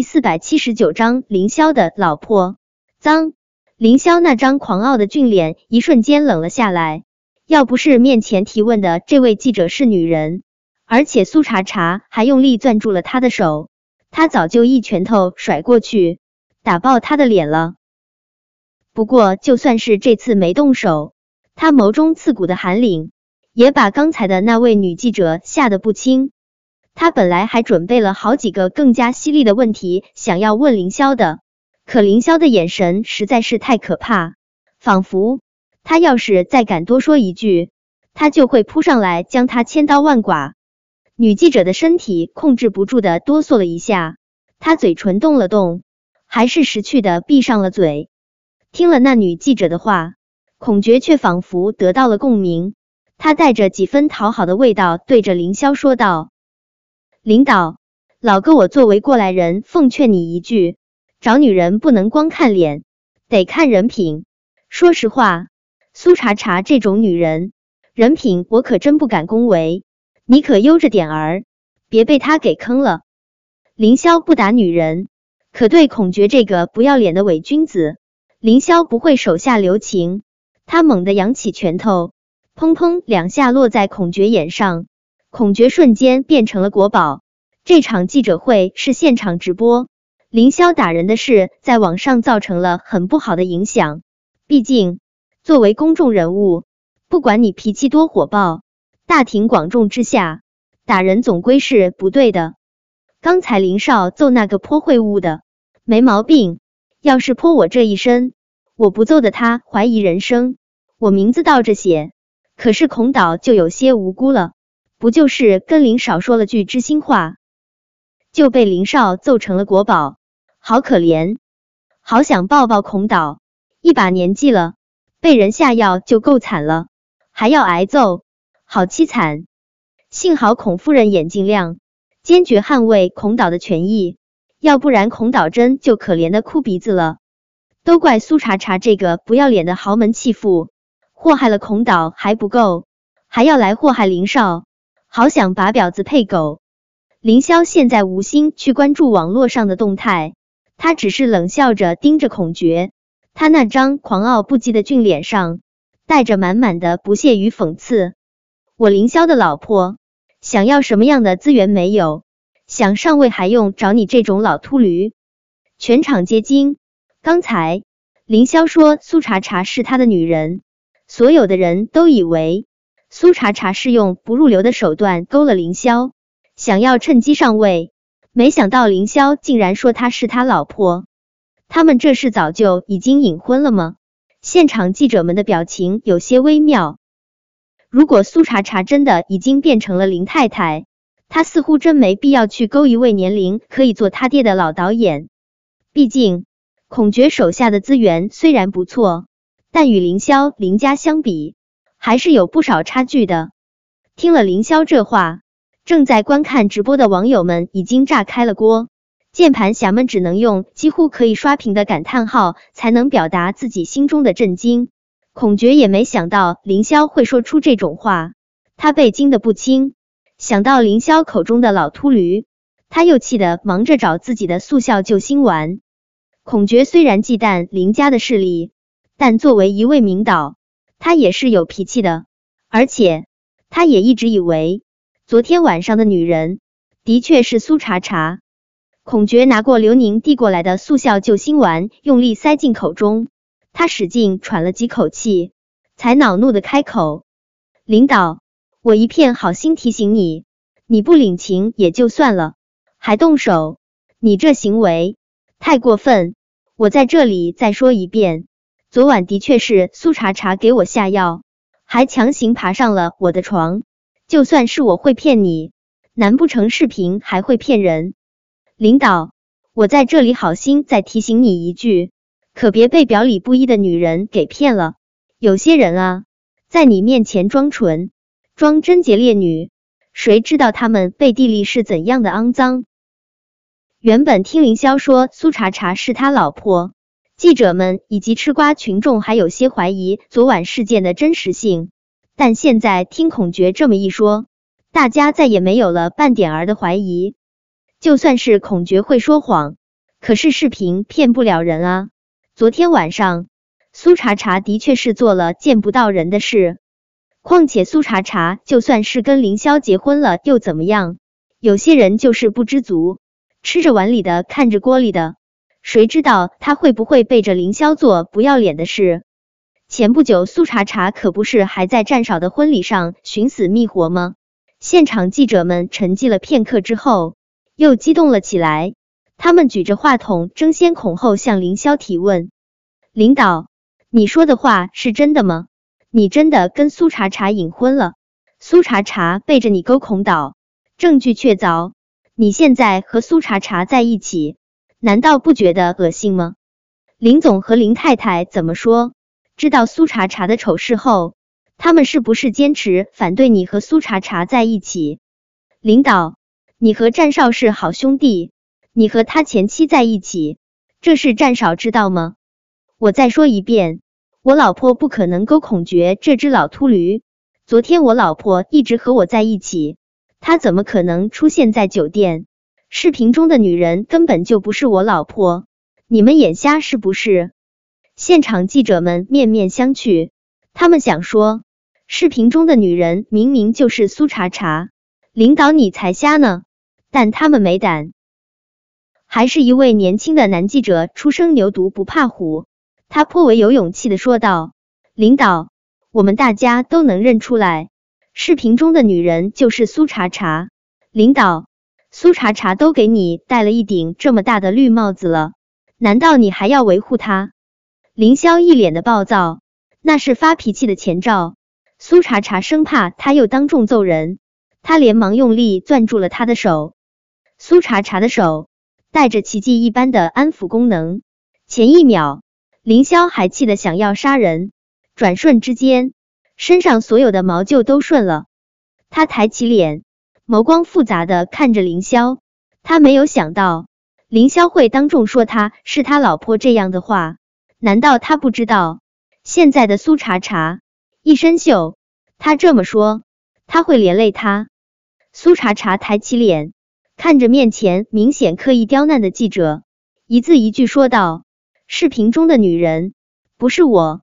第四百七十九章凌霄的老婆脏。凌霄那张狂傲的俊脸一瞬间冷了下来。要不是面前提问的这位记者是女人，而且苏茶茶还用力攥住了他的手，他早就一拳头甩过去，打爆他的脸了。不过，就算是这次没动手，他眸中刺骨的寒凛也把刚才的那位女记者吓得不轻。他本来还准备了好几个更加犀利的问题，想要问凌霄的，可凌霄的眼神实在是太可怕，仿佛他要是再敢多说一句，他就会扑上来将他千刀万剐。女记者的身体控制不住的哆嗦了一下，她嘴唇动了动，还是识趣的闭上了嘴。听了那女记者的话，孔觉却仿佛得到了共鸣，他带着几分讨好的味道，对着凌霄说道。领导，老哥，我作为过来人，奉劝你一句：找女人不能光看脸，得看人品。说实话，苏茶茶这种女人，人品我可真不敢恭维，你可悠着点儿，别被她给坑了。凌霄不打女人，可对孔觉这个不要脸的伪君子，凌霄不会手下留情。他猛地扬起拳头，砰砰两下落在孔觉眼上。孔觉瞬间变成了国宝。这场记者会是现场直播，凌霄打人的事在网上造成了很不好的影响。毕竟作为公众人物，不管你脾气多火爆，大庭广众之下打人总归是不对的。刚才林少揍那个泼秽物的没毛病，要是泼我这一身，我不揍的他怀疑人生。我名字倒着写，可是孔导就有些无辜了。不就是跟林少说了句知心话，就被林少揍成了国宝，好可怜，好想抱抱孔导。一把年纪了，被人下药就够惨了，还要挨揍，好凄惨。幸好孔夫人眼睛亮，坚决捍卫孔导的权益，要不然孔导真就可怜的哭鼻子了。都怪苏茶茶这个不要脸的豪门弃妇，祸害了孔导还不够，还要来祸害林少。好想把婊子配狗。凌霄现在无心去关注网络上的动态，他只是冷笑着盯着孔觉，他那张狂傲不羁的俊脸上带着满满的不屑与讽刺。我凌霄的老婆想要什么样的资源没有？想上位还用找你这种老秃驴？全场皆惊。刚才凌霄说苏茶茶是他的女人，所有的人都以为。苏茶茶是用不入流的手段勾了凌霄，想要趁机上位。没想到凌霄竟然说她是他老婆，他们这是早就已经隐婚了吗？现场记者们的表情有些微妙。如果苏茶茶真的已经变成了林太太，她似乎真没必要去勾一位年龄可以做他爹的老导演。毕竟孔觉手下的资源虽然不错，但与凌霄林家相比。还是有不少差距的。听了凌霄这话，正在观看直播的网友们已经炸开了锅，键盘侠们只能用几乎可以刷屏的感叹号才能表达自己心中的震惊。孔觉也没想到凌霄会说出这种话，他被惊得不轻。想到凌霄口中的老秃驴，他又气得忙着找自己的速效救心丸。孔觉虽然忌惮林家的势力，但作为一位名导。他也是有脾气的，而且他也一直以为昨天晚上的女人的确是苏茶茶。孔觉拿过刘宁递过来的速效救心丸，用力塞进口中，他使劲喘了几口气，才恼怒的开口：“领导，我一片好心提醒你，你不领情也就算了，还动手，你这行为太过分。我在这里再说一遍。”昨晚的确是苏茶茶给我下药，还强行爬上了我的床。就算是我会骗你，难不成视频还会骗人？领导，我在这里好心再提醒你一句，可别被表里不一的女人给骗了。有些人啊，在你面前装纯、装贞洁烈女，谁知道他们背地里是怎样的肮脏？原本听凌霄说苏茶茶是他老婆。记者们以及吃瓜群众还有些怀疑昨晚事件的真实性，但现在听孔觉这么一说，大家再也没有了半点儿的怀疑。就算是孔觉会说谎，可是视频骗不了人啊。昨天晚上，苏茶茶的确是做了见不到人的事。况且苏茶茶就算是跟凌霄结婚了又怎么样？有些人就是不知足，吃着碗里的看着锅里的，谁知道他会不会背着凌霄做不要脸的事？前不久苏茶茶可不是还在战少的婚礼上寻死觅活吗？现场记者们沉寂了片刻之后，又激动了起来。他们举着话筒，争先恐后向凌霄提问：“领导，你说的话是真的吗？你真的跟苏茶茶隐婚了？苏茶茶背着你勾孔岛，证据确凿。你现在和苏茶茶在一起，难道不觉得恶心吗？”林总和林太太怎么说？知道苏茶茶的丑事后，他们是不是坚持反对你和苏茶茶在一起？领导，你和战少是好兄弟。你和他前妻在一起，这事战少知道吗？我再说一遍，我老婆不可能勾孔雀这只老秃驴。昨天我老婆一直和我在一起，她怎么可能出现在酒店？视频中的女人根本就不是我老婆，你们眼瞎是不是？现场记者们面面相觑，他们想说，视频中的女人明明就是苏茶茶，领导你才瞎呢，但他们没胆。还是一位年轻的男记者，初生牛犊不怕虎。他颇为有勇气的说道：“领导，我们大家都能认出来，视频中的女人就是苏茶茶。领导，苏茶茶都给你戴了一顶这么大的绿帽子了，难道你还要维护她？”凌霄一脸的暴躁，那是发脾气的前兆。苏茶茶生怕他又当众揍人，他连忙用力攥住了他的手。苏茶茶的手。带着奇迹一般的安抚功能。前一秒，凌霄还气得想要杀人，转瞬之间，身上所有的毛就都顺了。他抬起脸，眸光复杂的看着凌霄。他没有想到凌霄会当众说他是他老婆这样的话。难道他不知道现在的苏茶茶一身锈？他这么说，他会连累他。苏茶茶抬起脸。看着面前明显刻意刁难的记者，一字一句说道：“视频中的女人不是我，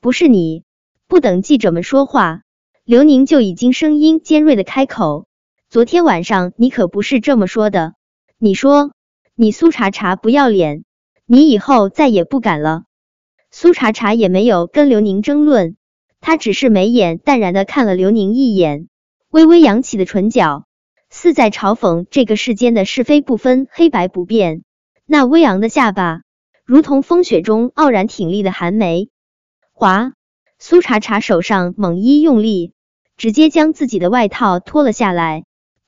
不是你。”不等记者们说话，刘宁就已经声音尖锐的开口：“昨天晚上你可不是这么说的。你说你苏茶茶不要脸，你以后再也不敢了。”苏茶茶也没有跟刘宁争论，他只是眉眼淡然的看了刘宁一眼，微微扬起的唇角。似在嘲讽这个世间的是非不分、黑白不变。那微昂的下巴，如同风雪中傲然挺立的寒梅。华苏茶茶手上猛一用力，直接将自己的外套脱了下来。